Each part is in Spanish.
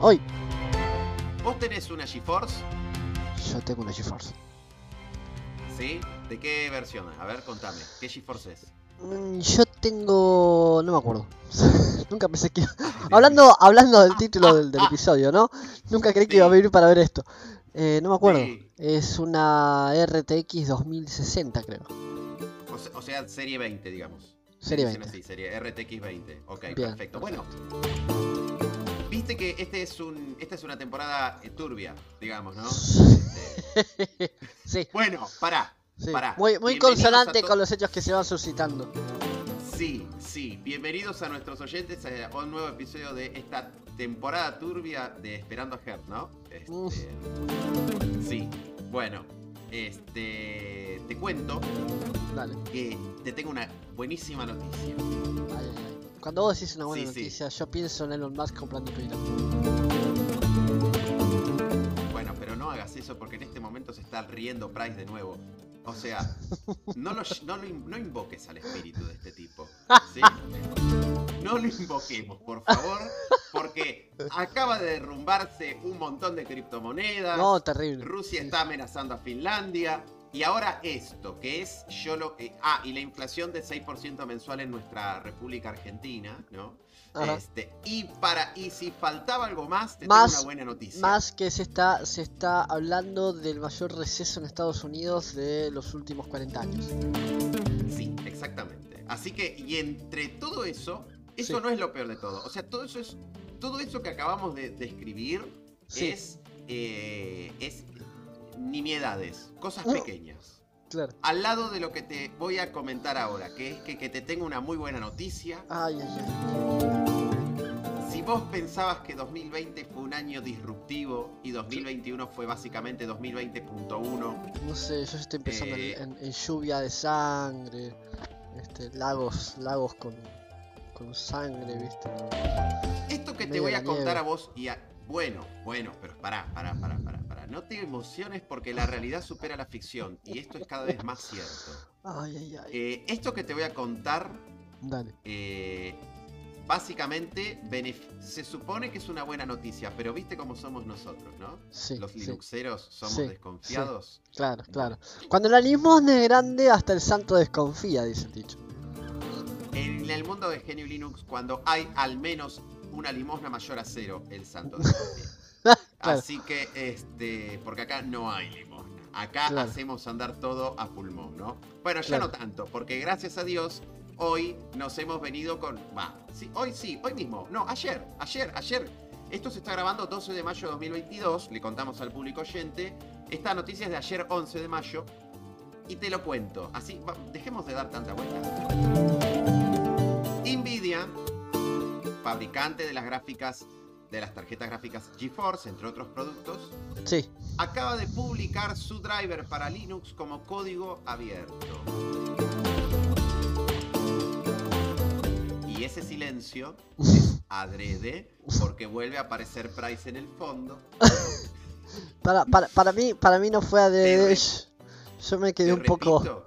Hoy. ¿Vos tenés una GeForce? Yo tengo una GeForce. ¿Sí? ¿De qué versión? A ver, contame. ¿Qué GeForce es? Mm, Yo tengo. No me acuerdo. Nunca pensé que. hablando, hablando del título del, del episodio, ¿no? Nunca creí que iba a venir para ver esto. Eh, no me acuerdo. Sí. Es una RTX 2060, creo. O se- o sea, serie 20, digamos. Serie Dicen 20. así, serie RTX 20. Ok, Bien. perfecto. Bueno, viste que este es un, esta es una temporada eh, turbia, digamos, ¿no? Este, sí, bueno, pará. sí. pará. Muy, muy consonante con los hechos que se van suscitando. Sí, sí. Bienvenidos a nuestros oyentes a un nuevo episodio de esta temporada turbia de Esperando a Her, ¿no? Este, sí. Bueno, este te cuento Dale. que te tengo una buenísima noticia. Ay. Cuando vos decís una buena Sí, sí. noticia, yo pienso en Elon Musk comprando Twitter. Bueno, pero no hagas eso porque en este momento se está riendo Price de nuevo. O sea, no, lo, no, lo no invoques al espíritu de este tipo. ¿sí? No lo invoquemos, por favor, porque acaba de derrumbarse un montón de criptomonedas. No, terrible. Rusia Sí. está amenazando a Finlandia. Y ahora esto, que es yo lo. eh, ah, y la inflación de 6% mensual en nuestra República Argentina, ¿no? Ajá. Este, y para y si faltaba algo más, te Más- tengo una buena noticia. Más que se está, se está hablando del mayor receso en Estados Unidos de los últimos 40 años. Sí, exactamente. Así que, y entre todo eso, eso Sí. no es lo peor de todo. O sea, todo eso es. Todo eso que acabamos de describir Sí. es. eh, es nimiedades, cosas pequeñas. Claro. Al lado de lo que te voy a comentar ahora, que es que, que te tengo una muy buena noticia. Ay, ay, ay. Si vos pensabas que 2020 fue un año disruptivo y 2021 fue básicamente 2020.1, No sé, yo estoy en- Eh. en, en lluvia de sangre, este, lagos, lagos con, con sangre, ¿viste? esto que te voy a contar nieve. a vos y a... Bueno, bueno, pero pará, pará, pará, pará, pará. No te emociones porque la realidad supera la ficción y esto es cada vez más cierto. Ay, ay, ay. Eh, esto que te voy a contar, Dale. eh, básicamente, se supone que es una buena noticia, pero viste cómo somos nosotros, ¿no? Sí, Los sí, linuxeros somos Sí, desconfiados. claro, claro. Cuando la limosna es grande, hasta el santo desconfía, dice el dicho. En el mundo de Genio Linux, cuando hay al menos una limosna mayor a cero, el santo. Claro. Así que, este, porque acá no hay limosna. Acá Claro. hacemos andar todo a pulmón, ¿no? Bueno, ya Claro. no tanto, porque gracias a Dios, hoy nos hemos venido con. Va, sí, hoy sí, hoy mismo. No, ayer, ayer, ayer. Esto se está grabando 12 de mayo de 2022, le contamos al público oyente. Esta noticia es de ayer 11 de mayo. Y te lo cuento. Así, va, dejemos de dar tanta vuelta. Nvidia, fabricante de las gráficas, de las tarjetas gráficas GeForce, entre otros productos, Sí, acaba de publicar su driver para Linux como código abierto. Y ese silencio es adrede porque vuelve a aparecer Price en el fondo. para, para, para mí, para mí no fue a de re- Yo me quedé un poco.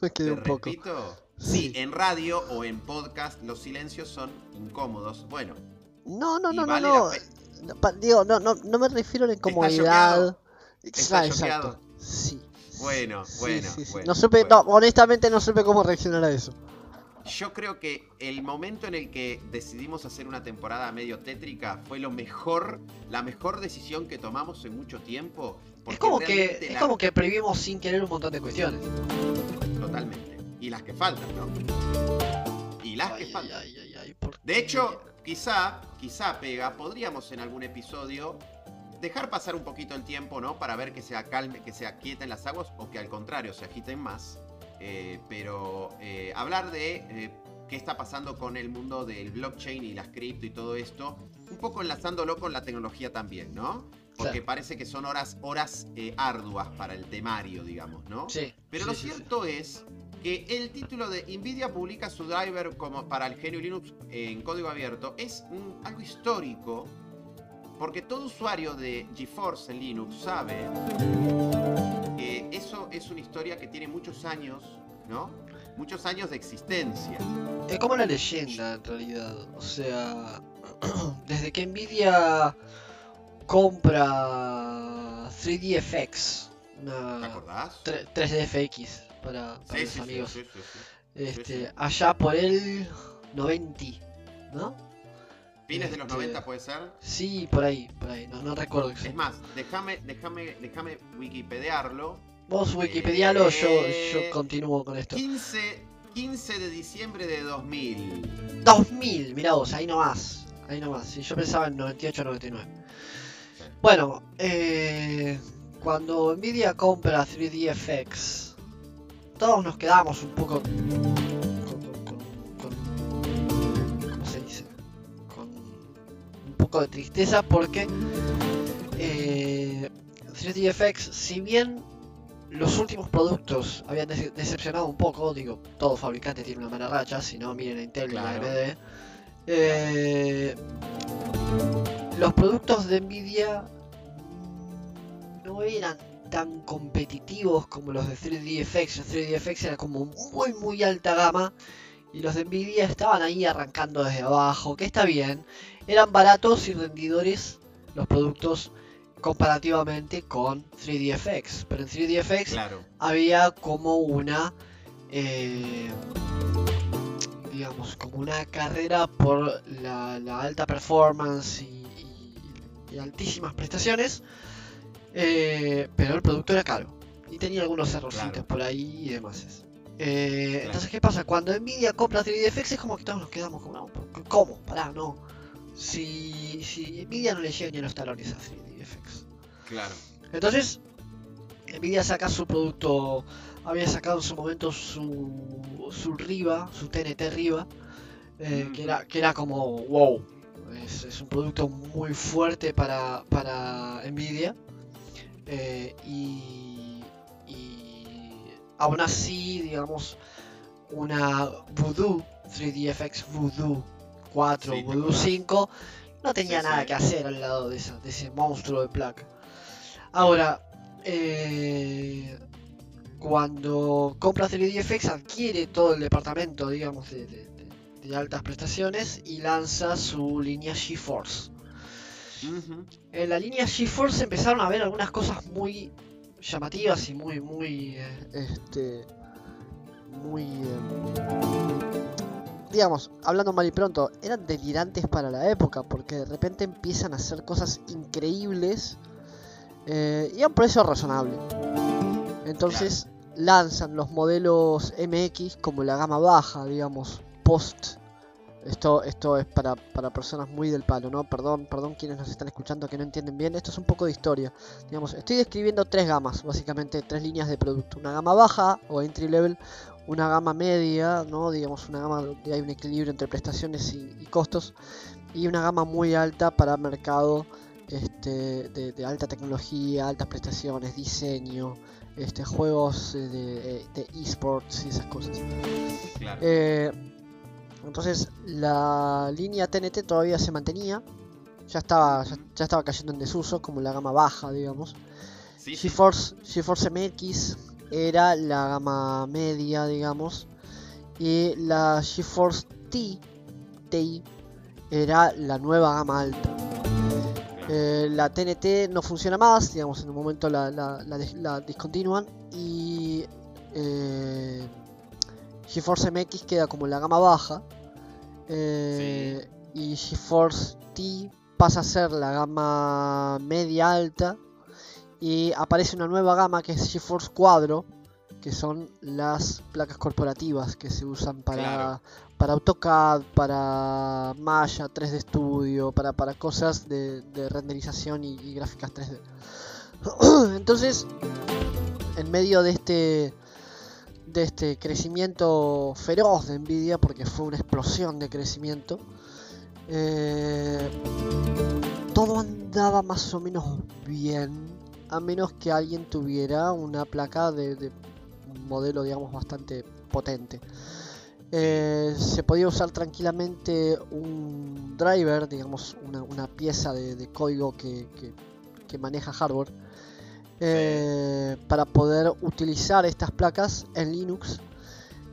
Me quedé un poco. repito. Sí. En radio o en podcast los silencios son incómodos. Bueno, No, no, no, no, vale no. pa- Digo, no, no, no me refiero a la incomodidad. ¿Está exacto. Sí. Bueno, Sí, bueno, sí, sí. bueno, No supe, bueno. no, honestamente no supe cómo reaccionar a eso. Yo creo que el momento en el que decidimos hacer una temporada medio tétrica fue lo mejor, la mejor decisión que tomamos en mucho tiempo. porque Es como que es la- como que previmos sin querer un montón de cuestiones. Totalmente. Y las que faltan, ¿no? Y las que faltan. ay, ay, ay, ¿por De hecho, quizá, quizá pega, podríamos en algún episodio dejar pasar un poquito el tiempo, ¿no? Para ver que se acalme, que se aquieten las aguas o que al contrario se agiten más. Eh, pero eh, hablar de eh, qué está pasando con el mundo del blockchain y las cripto y todo esto, un poco enlazándolo con la tecnología también, ¿no? Porque parece que son horas, horas eh, arduas para el temario, digamos, ¿no? Sí. Pero sí, lo sí. cierto es que el título de Nvidia publica su driver como para el GNU Linux en código abierto es un- algo histórico porque todo usuario de GeForce en Linux sabe que eso es una historia que tiene muchos años, ¿no? Muchos años de existencia. Es como una leyenda en realidad. O sea, desde que Nvidia compra 3DFX, ¿Te una acordás? 3DFX para, para Sí, los sí, amigos. sí. Este, allá por el 90, ¿no? Fines de los Este- 90 puede ser. Sí, por ahí, por ahí, no, no recuerdo Es más, déjame, déjame, déjame wikipediarlo. Vos Wikipedialo, yo, Eh, yo continúo con esto. 15, 15 de diciembre de 2000. 2000, mirá vos, ahí nomás. Ahí nomás, sí, yo pensaba en 98 99. Sí. Bueno, eh, cuando Nvidia compra 3DFX, todos nos quedamos un poco poco de tristeza porque eh, 3DFX, si bien los últimos productos habían dece- decepcionado un poco, digo, todo fabricante tiene una mala racha, si no miren a Intel y a Claro. AMD. eh, los productos de Nvidia no eran tan competitivos como los de 3DFX. El 3DFX era como muy muy alta gama y los de Nvidia estaban ahí arrancando desde abajo, que está bien. Eran baratos y rendidores los productos comparativamente con 3DFX, pero en 3DFX Claro. había como una eh, digamos como una carrera por la, la alta performance y, y- y altísimas prestaciones eh, pero el producto era caro y tenía algunos errorcitos Claro. por ahí y demás Eh, Claro. entonces qué pasa cuando Nvidia compra 3DFX es como que todos nos quedamos como no, ¿cómo? pará no si, si Nvidia no le llega ni a los talones a 3DFX Claro. entonces, Nvidia saca su producto, había sacado en su momento su, su Riva, su TNT Riva, eh, Mm. que, era, que era como, wow, es, es un producto muy fuerte para, para Nvidia. Eh, y, y aún así, digamos, una Voodoo, 3DFX Voodoo 4, Sí, te Voodoo acordás. 5, no tenía Sí, nada sí. que hacer al lado de, esa, de ese monstruo de placa. Ahora, eh, cuando compra 3DFX adquiere todo el departamento, digamos, de- de altas prestaciones y lanza su línea GeForce. En la línea GeForce empezaron a ver algunas cosas muy llamativas y muy, muy, eh, este, muy, eh, digamos, hablando mal y pronto, eran delirantes para la época porque de repente empiezan a hacer cosas increíbles eh, y a un precio razonable. Entonces lanzan los modelos MX como la gama baja, digamos, post. Esto, esto es para, para personas muy del palo, ¿no? Perdón, perdón quienes nos están escuchando que no entienden bien. Esto es un poco de historia. Digamos, estoy describiendo tres gamas, básicamente tres líneas de producto. Una gama baja o entry level, una gama media, ¿no? Digamos, una gama donde hay un equilibrio entre prestaciones y, y costos. Y una gama muy alta para mercado este, de, de alta tecnología, altas prestaciones, diseño, este, juegos eh, de, eh, de esports y esas cosas. Claro. Eh, entonces la línea TNT todavía se mantenía, ya estaba, ya, ya estaba cayendo en desuso como la gama baja, digamos. sí. GeForce, GeForce MX era la gama media, digamos, y la GeForce T, TI era la nueva gama alta. Eh, la TNT no funciona más, digamos, en un momento la, la, la la discontinúan y eh, GeForce MX queda como la gama baja eh, y GeForce T pasa a ser la gama media alta y aparece una nueva gama que es GeForce Quadro que son las placas corporativas que se usan para, Claro. para AutoCAD, para Maya 3D Studio, para, para cosas de, de renderización y, y gráficas 3D. Entonces, en medio de este de este crecimiento feroz de Nvidia, porque fue una explosión de crecimiento, eh, todo andaba más o menos bien, a menos que alguien tuviera una placa de, de un modelo, digamos, bastante potente. Eh, se podía usar tranquilamente un driver, digamos, una, una pieza de, código que- que maneja hardware, eh, para poder utilizar estas placas en Linux,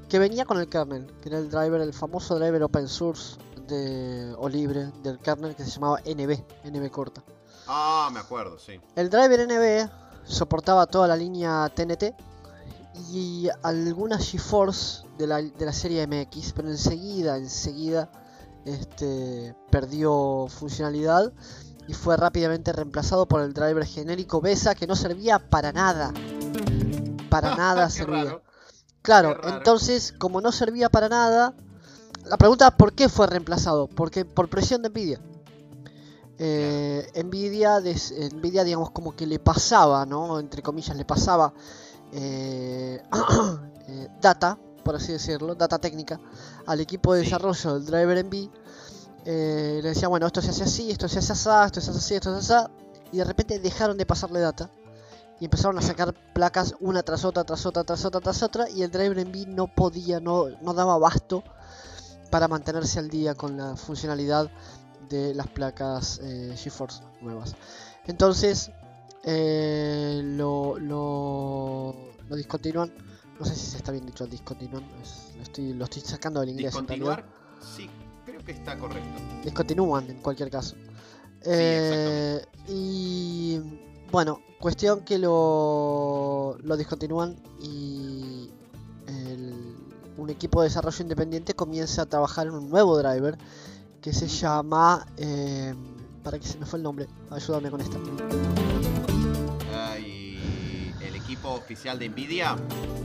que venía con el kernel, que era el driver, el famoso driver open source de, o libre del kernel que se llamaba NB, NB corta. Ah, me acuerdo, sí. El driver NB soportaba toda la línea TNT y algunas GeForce de la, de la serie MX, pero enseguida, enseguida este, perdió funcionalidad y fue rápidamente reemplazado por el driver genérico BESA que no servía para nada. Para nada servía. raro. Claro, entonces, como no servía para nada, la pregunta ¿por qué fue reemplazado? Porque por presión de Nvidia. Eh, Nvidia, des- Nvidia, digamos, como que le pasaba, ¿no? Entre comillas, le pasaba eh, eh, data, por así decirlo, data técnica, al equipo de Sí. desarrollo del driver NV. Eh, le decía, bueno, esto se hace así, esto se hace así, esto se hace así, esto se hace así. Y de repente dejaron de pasarle data y empezaron a sacar placas una tras otra, tras otra, tras otra, tras otra, y el driver NV no podía, no, no daba abasto para mantenerse al día con la funcionalidad de las placas eh, GeForce nuevas. Entonces eh, lo, lo, lo discontinúan. No sé si se está bien dicho discontinúan. es- lo, estoy, lo estoy sacando del inglés. Discontinuar, sí, que está correcto. Discontinúan en cualquier caso. Eh, y bueno, cuestión que lo, lo discontinúan y el- un equipo de desarrollo independiente comienza a trabajar en un nuevo driver que se llama... eh, para que se me fue el nombre, ayúdame con esta. Equipo oficial de Nvidia.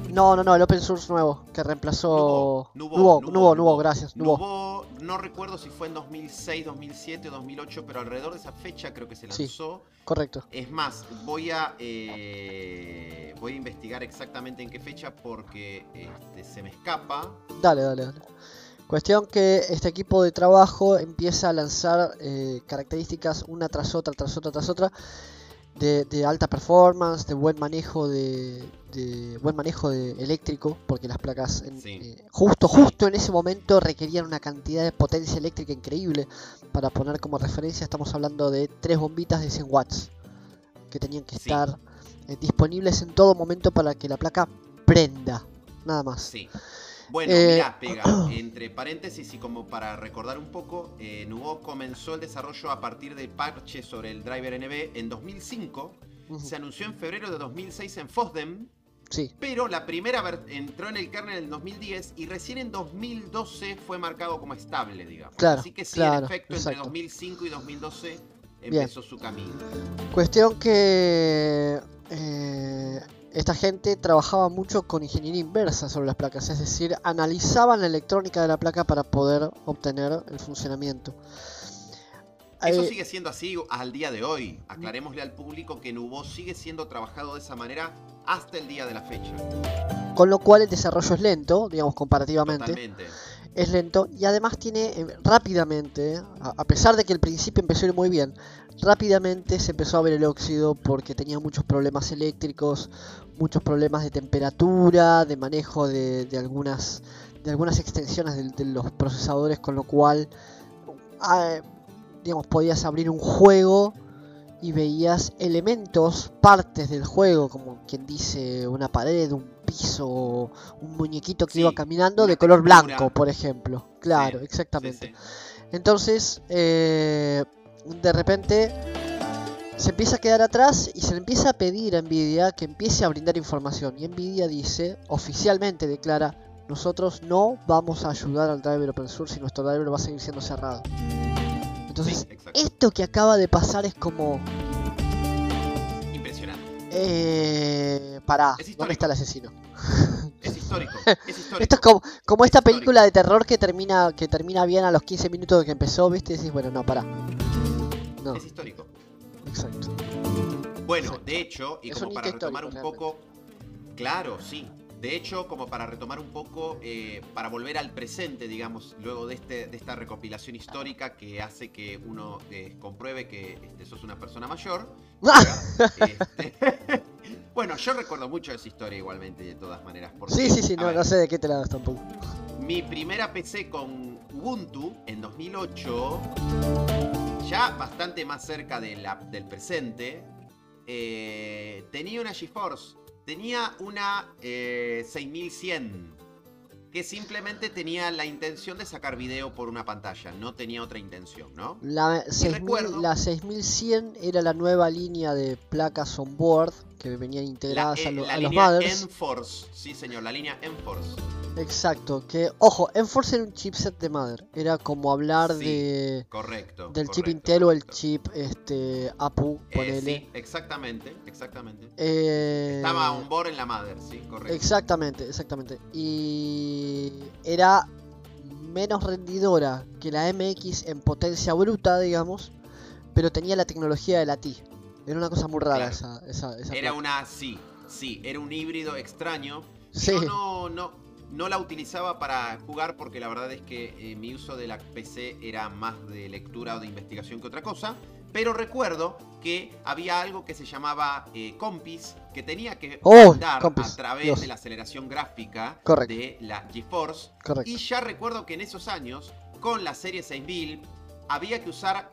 No, no, no, el open source nuevo que reemplazó... Nubo, Nubo, Nubo, Nubo, gracias. Nubo. No recuerdo si fue en 2006, 2007 o 2008, pero alrededor de esa fecha creo que se Sí. lanzó. Correcto. Es más, voy a eh, voy a investigar exactamente en qué fecha porque este, se me escapa. Dale, dale, dale. Cuestión que este equipo de trabajo empieza a lanzar eh, características una tras otra, tras otra, tras otra, de, de alta performance, de buen manejo de, de buen manejo de eléctrico, porque las placas en- Sí. eh, justo, justo en ese momento requerían una cantidad de potencia eléctrica increíble. Para poner como referencia, estamos hablando de tres bombitas de 100 watts que tenían que Sí. estar eh, disponibles en todo momento para que la placa prenda, nada más. Sí. Bueno, Eh, mirá, pega, entre paréntesis y como para recordar un poco, eh, Nubo comenzó el desarrollo a partir del parche sobre el driver NB en 2005. Ujú, Se anunció en febrero de 2006 en FOSDEM, Sí. pero la primera entró en el kernel en 2010 y recién en 2012 fue marcado como estable, digamos. Claro, Así que sí, claro, en efecto, entre exacto. 2005 y 2012 Bien. empezó su camino. Cuestión que eh, esta gente trabajaba mucho con ingeniería inversa sobre las placas, es decir, analizaban la electrónica de la placa para poder obtener el funcionamiento. Eso Eh, sigue siendo así al día de hoy. Aclarémosle al público que Nubo sigue siendo trabajado de esa manera hasta el día de la fecha. con lo cual el desarrollo es lento, digamos comparativamente, Totalmente. es lento y además tiene eh, rápidamente, a, a pesar de que al principio empezó a ir muy bien, rápidamente se empezó a ver el óxido porque tenía muchos problemas eléctricos, muchos problemas de temperatura, de manejo de, de algunas de algunas extensiones de, de los procesadores, con lo cual ah, digamos podías abrir un juego y veías elementos, partes del juego, como quien dice una pared, un piso, un muñequito que Sí, iba caminando de color blanco, por ejemplo. Claro, Sí, exactamente. Sí. Entonces, eh, de repente se empieza a quedar atrás y se le empieza a pedir a Nvidia que empiece a brindar información. Y Nvidia dice, oficialmente declara, nosotros no vamos a ayudar al driver open source y nuestro driver va a seguir siendo cerrado. Entonces, Sí, esto que acaba de pasar es como, Impresionante. eh, pará, Es ¿dónde está el asesino? Es histórico. Es histórico. Esto es como, como esta película de terror que termina, que termina bien a los 15 minutos de que empezó, ¿viste? Y decís, bueno, no, pará. No, Es histórico. exacto. Bueno, Exacto. de hecho, y Es como para retomar un poco. Claro, sí. De hecho, como para retomar un poco, eh, para volver al presente, digamos, luego de, este, de esta recopilación histórica que hace que uno eh, compruebe que este, sos una persona mayor. este, bueno, yo recuerdo mucho esa historia igualmente, de todas maneras. porque, Sí, sí, sí, no, ver, no sé de qué te la das tampoco. Mi primera PC con Ubuntu en 2008, ya bastante más cerca de la- del presente, eh, tenía una GeForce. Tenía una eh, 6100. que simplemente tenía la intención de sacar video por una pantalla, no tenía otra intención, ¿no? La, 6000 recuerdo- la 6100 era la nueva línea de placas on board que venían integradas la, a, eh, lo- la a los línea mothers. Enforce, sí señor, la línea Enforce. Exacto, que ojo, Enforce era un chipset de mother, era como hablar Sí, de Correcto. del chip correcto, Intel o el chip este APU, Eh, sí, exactamente, exactamente. Eh, Estaba on board en la mother, sí, correcto. Exactamente, exactamente. Y era menos rendidora que la MX en potencia bruta, digamos, pero tenía la tecnología de la T. Era una cosa muy rara Claro. esa, esa, esa Era placa. una, sí, sí, era un híbrido extraño. Sí. Yo no, no, no la utilizaba para jugar porque la verdad es que eh, mi uso de la PC era más de lectura o de investigación que otra cosa. Pero recuerdo que había algo que se llamaba eh, Compis, que tenía que Oh, andar Compis, a través Dios. de la aceleración gráfica de la GeForce. Correcto. Y ya recuerdo que en esos años, con la serie 6000, había que usar.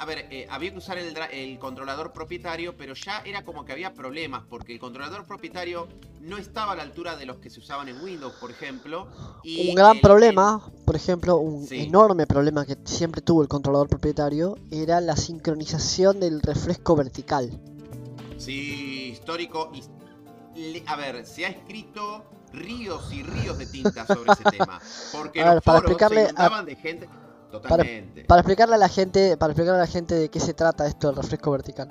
A ver, eh, había que usar el, el controlador propietario, pero ya era como que había problemas, porque el controlador propietario no estaba a la altura de los que se usaban en Windows, por ejemplo. Y un gran el- problema, por ejemplo, un Sí. enorme problema que siempre tuvo el controlador propietario era la sincronización del refresco vertical. sí, histórico. a ver, se ha escrito ríos y ríos de tinta sobre ese tema. Porque A ver, los para foros explicarle se a- de gente. Totalmente. Para explicarle a la gente, para explicarle a la gente de qué se trata esto del refresco vertical.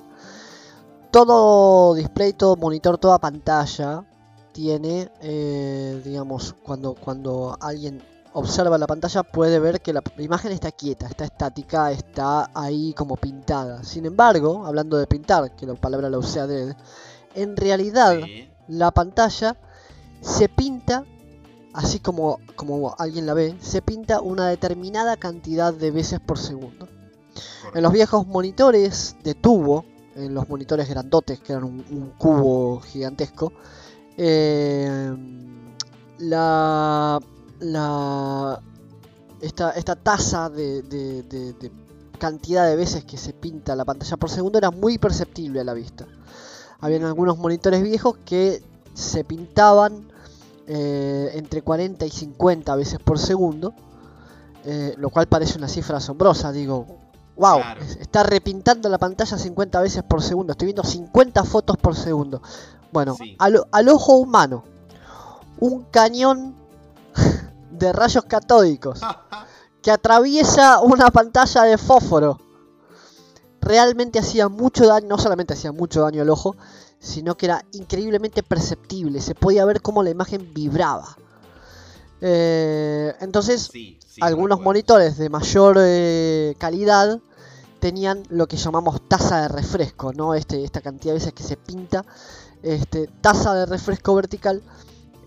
Todo display, todo monitor, toda pantalla tiene, eh, digamos, cuando, cuando alguien observa la pantalla puede ver que la imagen está quieta, está estática, está ahí como pintada. Sin embargo, hablando de pintar, que la palabra la usé adrede, en realidad Sí, la pantalla se pinta, así como, como alguien la ve, se pinta una determinada cantidad de veces por segundo. En los viejos monitores de tubo, en los monitores grandotes, que eran un, cubo gigantesco, eh, la, la, esta, esta tasa de cantidad de veces que se pinta la pantalla por segundo era muy perceptible a la vista. Habían algunos monitores viejos que se pintaban eh, entre 40 y 50 veces por segundo, eh, lo cual parece una cifra asombrosa. Digo, wow, Claro. está repintando la pantalla 50 veces por segundo. Estoy viendo 50 fotos por segundo. Bueno, Sí. al, al ojo humano, un cañón de rayos catódicos que atraviesa una pantalla de fósforo. Realmente hacía mucho daño, no solamente hacía mucho daño al ojo, sino que era increíblemente perceptible. Se podía ver cómo la imagen vibraba. Eh, entonces, sí, sí, algunos monitores de mayor eh, calidad tenían lo que llamamos tasa de refresco, ¿no? Este, esta cantidad de veces que se pinta, este, tasa de refresco vertical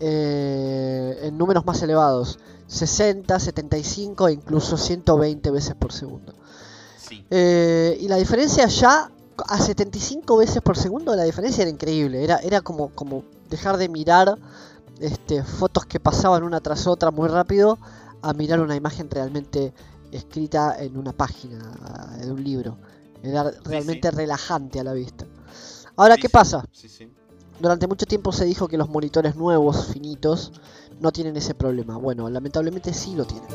eh, en números más elevados, 60, 75 e incluso 120 veces por segundo. Sí. Y la diferencia ya a 75 veces por segundo, la diferencia era increíble. Era, era como, como dejar de mirar este, fotos que pasaban una tras otra muy rápido a mirar una imagen realmente escrita en una página de un libro. Era realmente sí. relajante a la vista. Ahora, Sí, ¿qué pasa? Durante mucho tiempo se dijo que los monitores nuevos, finitos, no tienen ese problema. Bueno, lamentablemente sí lo tienen.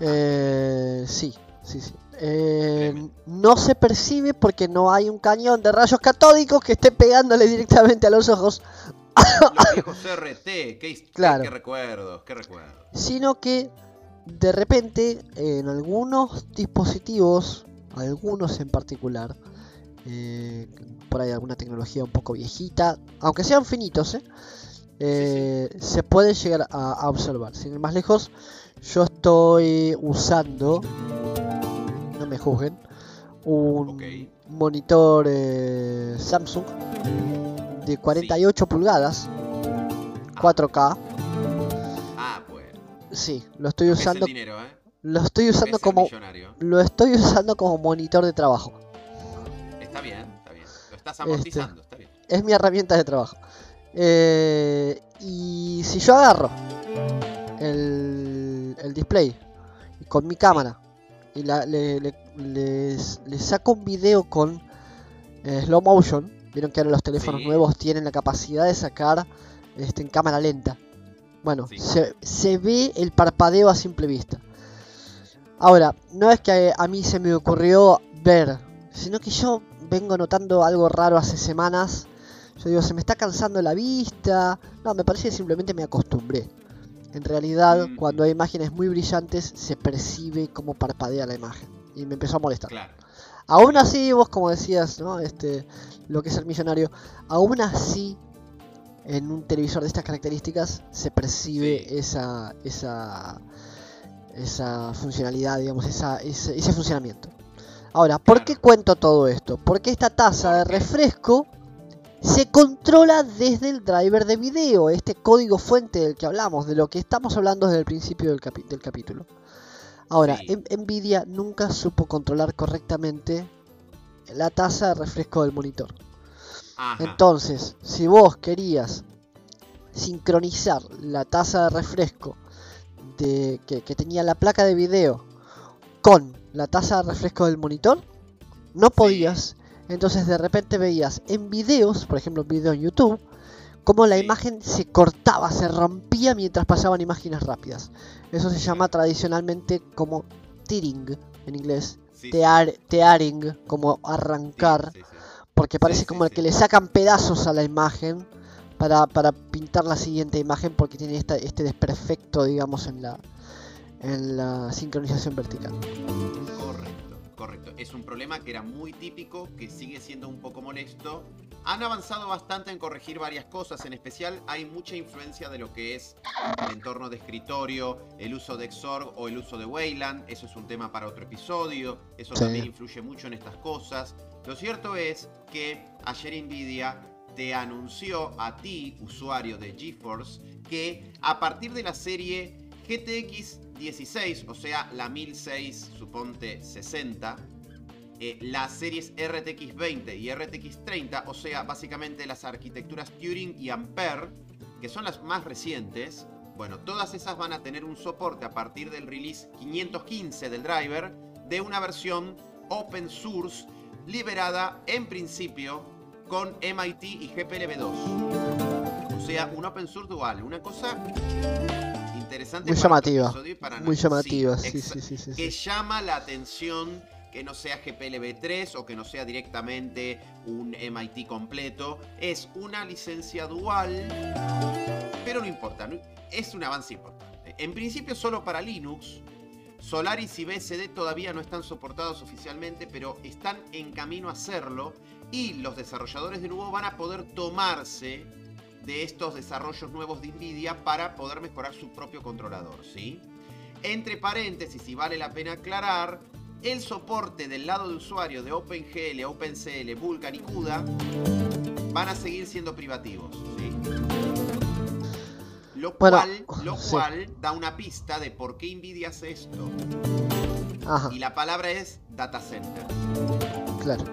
Eh, sí, sí, sí. Eh, no se percibe porque no hay un cañón de rayos catódicos que esté pegándole directamente a los ojos, Los viejos qué, qué- Claro. qué recuerdos, qué recuerdos. sino que de repente en algunos dispositivos, algunos en particular, eh, por ahí alguna tecnología un poco viejita, aunque sean finitos, ¿eh? Eh, se puede llegar a, a observar. Sin ir más lejos, yo estoy usando, juzguen, un monitor eh, Samsung de 48 pulgadas, 4K. Ah, pues. Sí, lo estoy usando, dinero, ¿eh? lo estoy usando como, lo estoy usando como monitor de trabajo. Está bien, está bien. Lo estás Este. amortizando, está bien. Es mi herramienta de trabajo. Eh, y si yo agarro el, el display con mi cámara y la- le, le- les- le saco un video con eh, slow motion, vieron que ahora los teléfonos Sí. nuevos tienen la capacidad de sacar este, en cámara lenta. Bueno, Sí. se, se ve el parpadeo a simple vista. Ahora, no es que a mí se me ocurrió ver, sino que yo vengo notando algo raro hace semanas. Yo digo, se me está cansando la vista. No, me parece que simplemente me acostumbré. En realidad, Mm. cuando hay imágenes muy brillantes, se percibe cómo parpadea la imagen. Y me empezó a molestar. Claro. Aún así, vos como decías, ¿no? Este, lo que es el millonario, aún así, en un televisor de estas características, se percibe Sí. esa, esa, esa funcionalidad, digamos, esa, ese, ese funcionamiento. Ahora, ¿por Claro. qué cuento todo esto? Porque esta taza de refresco se controla desde el driver de video, este código fuente del que hablamos, de lo que estamos hablando desde el principio del, capítulo. Ahora, Sí. Nvidia nunca supo controlar correctamente la tasa de refresco del monitor. Ajá. Entonces, si vos querías sincronizar la tasa de refresco de, que, que tenía la placa de video con la tasa de refresco del monitor, no podías. Entonces de repente veías en videos, por ejemplo en video en YouTube, como la Sí. imagen se cortaba, se rompía mientras pasaban imágenes rápidas. Eso se llama tradicionalmente como tearing en inglés. Sí, sí. Tear, tearing, como arrancar sí, porque parece como el que le sacan pedazos a la imagen para, para pintar la siguiente imagen porque tiene esta, este desperfecto, digamos, en la, en la sincronización vertical. Correcto. Es un problema que era muy típico, que sigue siendo un poco molesto. Han avanzado bastante en corregir varias cosas, en especial hay mucha influencia de lo que es el entorno de escritorio, el uso de Xorg o el uso de Wayland. Eso es un tema para otro episodio. Eso Sí. también influye mucho en estas cosas. Lo cierto es que ayer Nvidia te anunció a ti, usuario de GeForce, que a partir de la serie GTX 16, o sea, la 1006, suponte 60, eh, las series RTX 20 y RTX 30, o sea, básicamente las arquitecturas Turing y Ampere, que son las más recientes, bueno, todas esas van a tener un soporte a partir del release 515 del driver de una versión open source liberada en principio con MIT y GPLv2. O sea, un open source dual, una cosa interesante Muy para llamativa, episodio y para Muy llamativa, sí, exa- sí, sí, sí, que llama la atención que no sea GPLv3 o que no sea directamente un MIT completo. Es una licencia dual, pero no importa, es un avance importante. En principio solo para Linux. Solaris y BSD todavía no están soportados oficialmente, pero están en camino a hacerlo. Y los desarrolladores de nuevo van a poder tomarse de estos desarrollos nuevos de Nvidia para poder mejorar su propio controlador, ¿sí? Entre paréntesis, y vale la pena aclarar, el soporte del lado de usuario de OpenGL, OpenCL, Vulkan y CUDA van a seguir siendo privativos, ¿sí? Lo Bueno, cual, lo sí. cual da una pista de por qué Nvidia hace esto. Ajá, Y la palabra es data center. claro.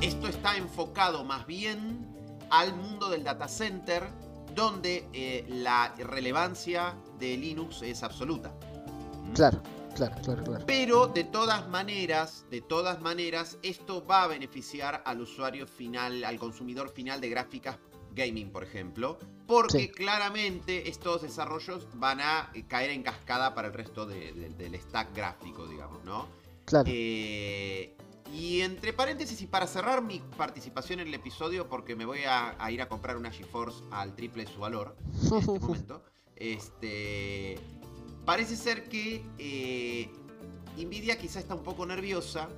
Esto está enfocado más bien al mundo del data center, donde eh, la relevancia de Linux es absoluta. ¿Mm? Claro, claro, claro, claro. Pero de todas maneras, de todas maneras, esto va a beneficiar al usuario final, al consumidor final de gráficas gaming, por ejemplo, porque Sí. claramente estos desarrollos van a eh, caer en cascada para el resto de- de- del stack gráfico, digamos, ¿no? Claro. Eh, y entre paréntesis, y para cerrar mi participación en el episodio, porque me voy a, a ir a comprar una GeForce al triple de su valor en este momento, este, parece ser que eh, Nvidia quizá está un poco nerviosa,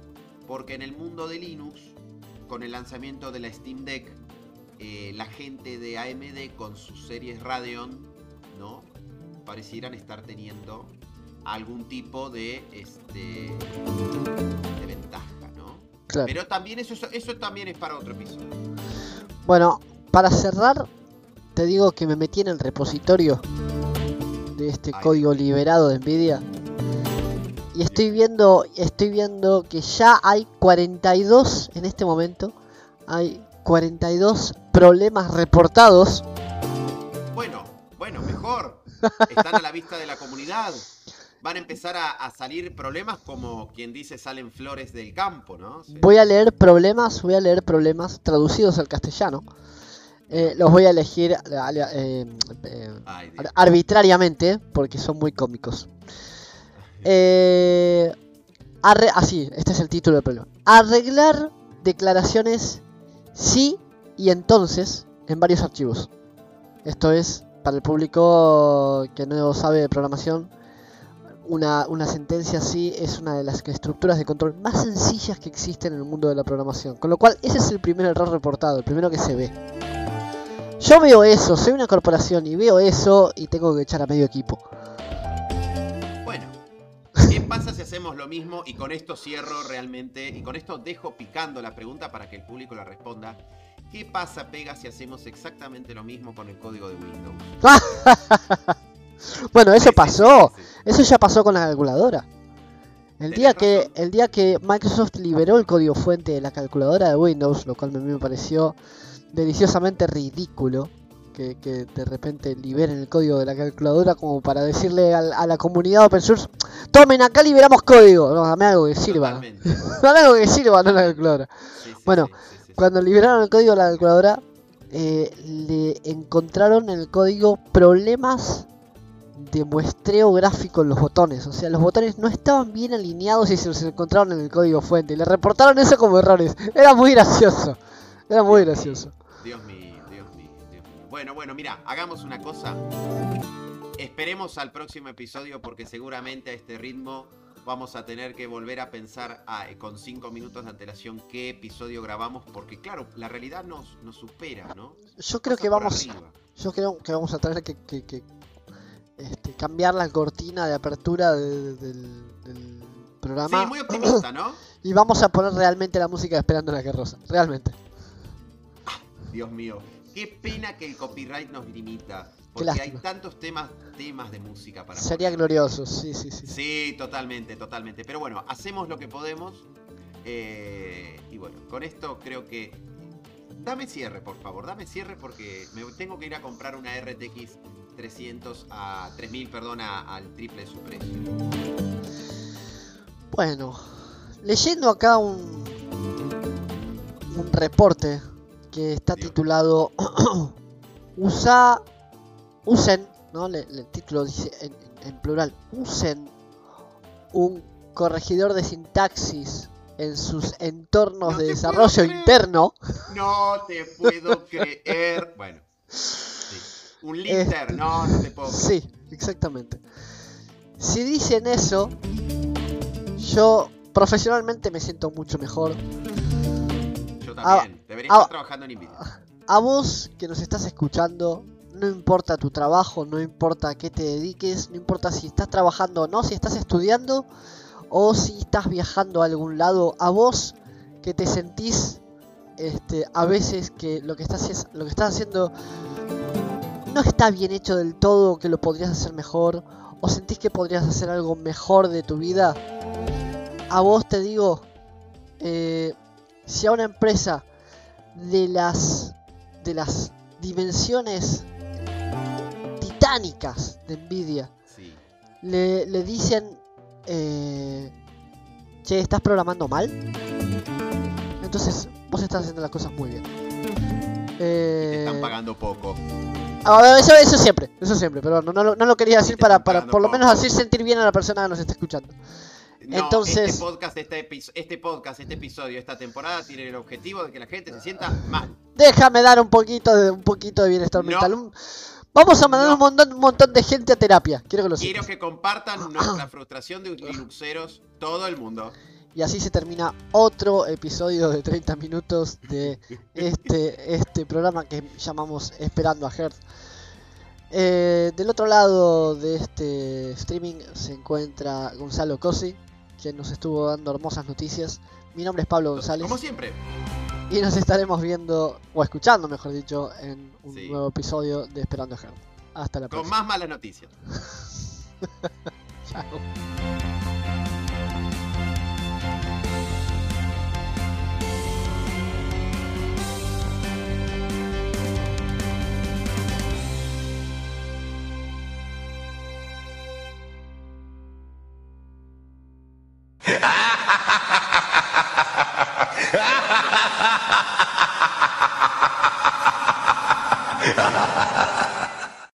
porque en el mundo de Linux, con el lanzamiento de la Steam Deck, eh, la gente de AMD con sus series Radeon, ¿no? Parecieran estar teniendo algún tipo de, este. Claro. Pero también eso, eso también es para otro episodio. Bueno, para cerrar, te digo que me metí en el repositorio de este código liberado de Nvidia. Y estoy viendo, estoy viendo que ya hay 42 en este momento. Hay 42 problemas reportados. Bueno, bueno, mejor. Están a la vista de la comunidad. Van a empezar a, a salir problemas como quien dice salen flores del campo, ¿no? Sí. Voy a leer problemas, voy a leer problemas traducidos al castellano. Eh, los voy a elegir eh, eh, arbitrariamente porque son muy cómicos. Así, ah, este es el título del problema. Arreglar declaraciones sí y entonces en varios archivos. Esto es, para el público que no sabe de programación, una, una, sentencia así es una de las estructuras de control más sencillas que existen en el mundo de la programación. Con lo cual, ese es el primer error reportado, el primero que se ve. Yo veo eso, soy una corporación y veo eso y tengo que echar a medio equipo. Bueno, ¿qué pasa si hacemos lo mismo? Y con esto cierro realmente, y con esto dejo picando la pregunta para que el público la responda. ¿Qué pasa, Pega, si hacemos exactamente lo mismo con el código de Windows? bueno, eso pasó. Eso ya pasó con la calculadora. El día, que, el día que Microsoft liberó el código fuente de la calculadora de Windows, lo cual a mí me pareció deliciosamente ridículo, que, de repente liberen el código de la calculadora como para decirle a, la comunidad open source, tomen acá liberamos código, no, dame algo que sirva, dame algo que sirva, no la calculadora. bueno, cuando liberaron el código de la calculadora, eh, le encontraron en el código problemas de muestreo gráfico en los botones. O sea, los botones no estaban bien alineados y se los encontraron en el código fuente. Y le reportaron eso como errores. Era muy gracioso. Era muy gracioso. Dios mío, Dios mío, Dios mío. Bueno, bueno, mira, hagamos una cosa. Esperemos al próximo episodio porque seguramente a este ritmo vamos a tener que volver a pensar ah, con cinco minutos de antelación qué episodio grabamos, porque claro, la realidad nos, nos supera, ¿no? Yo creo que vamos, yo creo que vamos a tener que, este, cambiar la cortina de apertura del, programa. Sí, muy optimista, ¿no? y vamos a poner realmente la música de Esperando la Carroza, realmente. Dios mío, qué pena que el copyright nos limita. Porque hay tantos temas, temas de música para Sería glorioso, sí, sí, sí. Sí, totalmente, totalmente. Pero bueno, hacemos lo que podemos. Eh, y bueno, con esto creo que. Dame cierre, por favor, dame cierre porque me tengo que ir a comprar una RTX 300 a 3000, perdón, al triple de su precio. Bueno, leyendo acá un un reporte que está titulado Usa usen, ¿no? el título dice en, plural, usen un corregidor de sintaxis en sus entornos de desarrollo interno. No te puedo creer. Bueno, un linter, no, no te puedo creer. Sí, exactamente. Si dicen eso, yo profesionalmente me siento mucho mejor. Yo también, debería estar trabajando en Nvidia. A vos que nos estás escuchando, no importa tu trabajo, no importa a qué te dediques, no importa si estás trabajando o no, si estás estudiando o si estás viajando a algún lado, a vos que te sentís este, a veces que lo que estás lo que estás haciendo no está bien hecho del todo, que lo podrías hacer mejor o sentís que podrías hacer algo mejor de tu vida, a vos te digo, eh, si a una empresa de las de las dimensiones de Nvidia. Le, le, dicen, eh, che, ¿estás programando mal? Entonces, vos estás haciendo las cosas muy bien. Eh, están pagando poco. Ah, eso, eso siempre, eso siempre, pero no, no, lo quería decir para, para por lo menos hacer sentir bien a la persona que nos está escuchando. Entonces, este podcast, este, este, podcast, este episodio, esta temporada tiene el objetivo de que la gente se sienta mal. Déjame dar un poquito de un poquito de bienestar mental. Vamos a mandar un, montón, un montón de gente a terapia. Quiero que lo Quiero que compartan nuestra frustración de Linuxeros todo el mundo. Y así se termina otro episodio de 30 minutos de este, este programa que llamamos Esperando a Hertz. Eh, del otro lado de este streaming se encuentra Gonzalo Cosi, que nos estuvo dando hermosas noticias. Mi nombre es Pablo González. Como siempre. Y nos estaremos viendo, o escuchando, mejor dicho, en un nuevo episodio de Esperando a Hasta la próxima. Con más malas noticias. Chao.